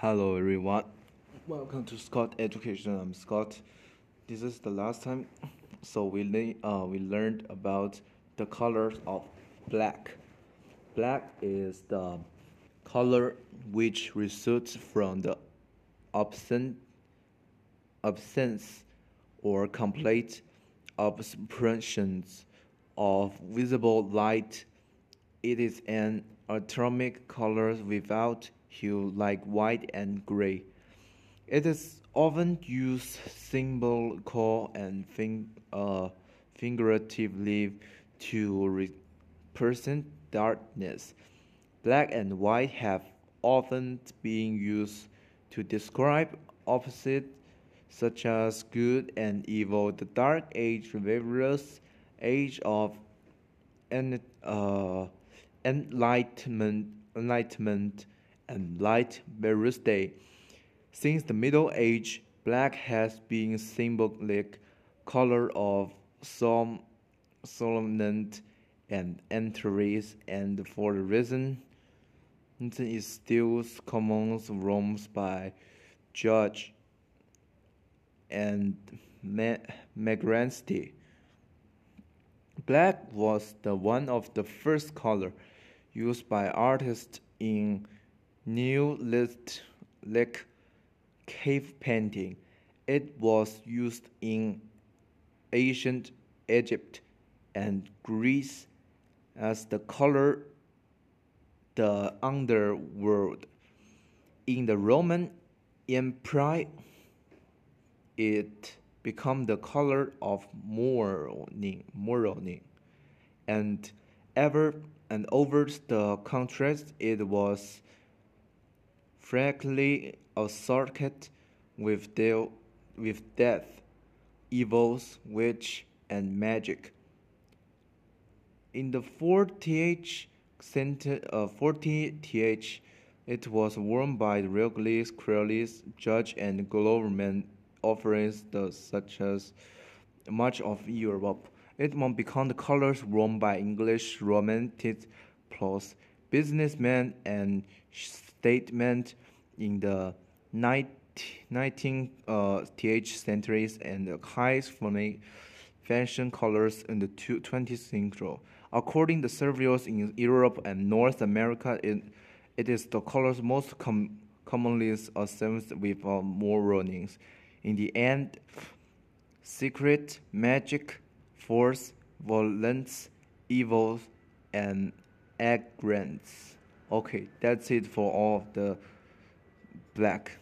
Hello everyone. Welcome to Scott Education. I'm Scott. This is the last time so we le- uh, we learned about the colors of black. Black is the color which results from the absent absence or complete obstructions of visible light. It is an atomic color without hue like white and gray. It is often used symbolical and fin- uh, figuratively to represent darkness. Black and white have often been used to describe opposites such as good and evil. The Dark Age, various age of en- uh, enlightenment, enlightenment and light day. Since the Middle Age, black has been symbolic color of some solemnity and entries, and for the reason it is still common Rome's by Judge and Magranti. Black was the one of the first color used by artists in Neolithic cave painting. It was used in ancient Egypt and Greece as the color the underworld. In the Roman Empire, it became the color of mourning, mourning, and ever and over the contrast, it was frankly associated with, de- with death, evils, witch, and magic. In the 40th, center, uh, 40th it was worn by the regulars, clearlies, judge, and government offerings such as much of Europe. It won't become the colors worn by English romantic plus businessmen and statesmen in the 19th uh, centuries and the highest fashion colors in the 20th century. According to surveys in Europe and North America, it, it is the colors most com commonly associated with uh, more warnings. In the end, secret, magic, force, violence, evil, and ignorance. Okay, that's it for all of the black.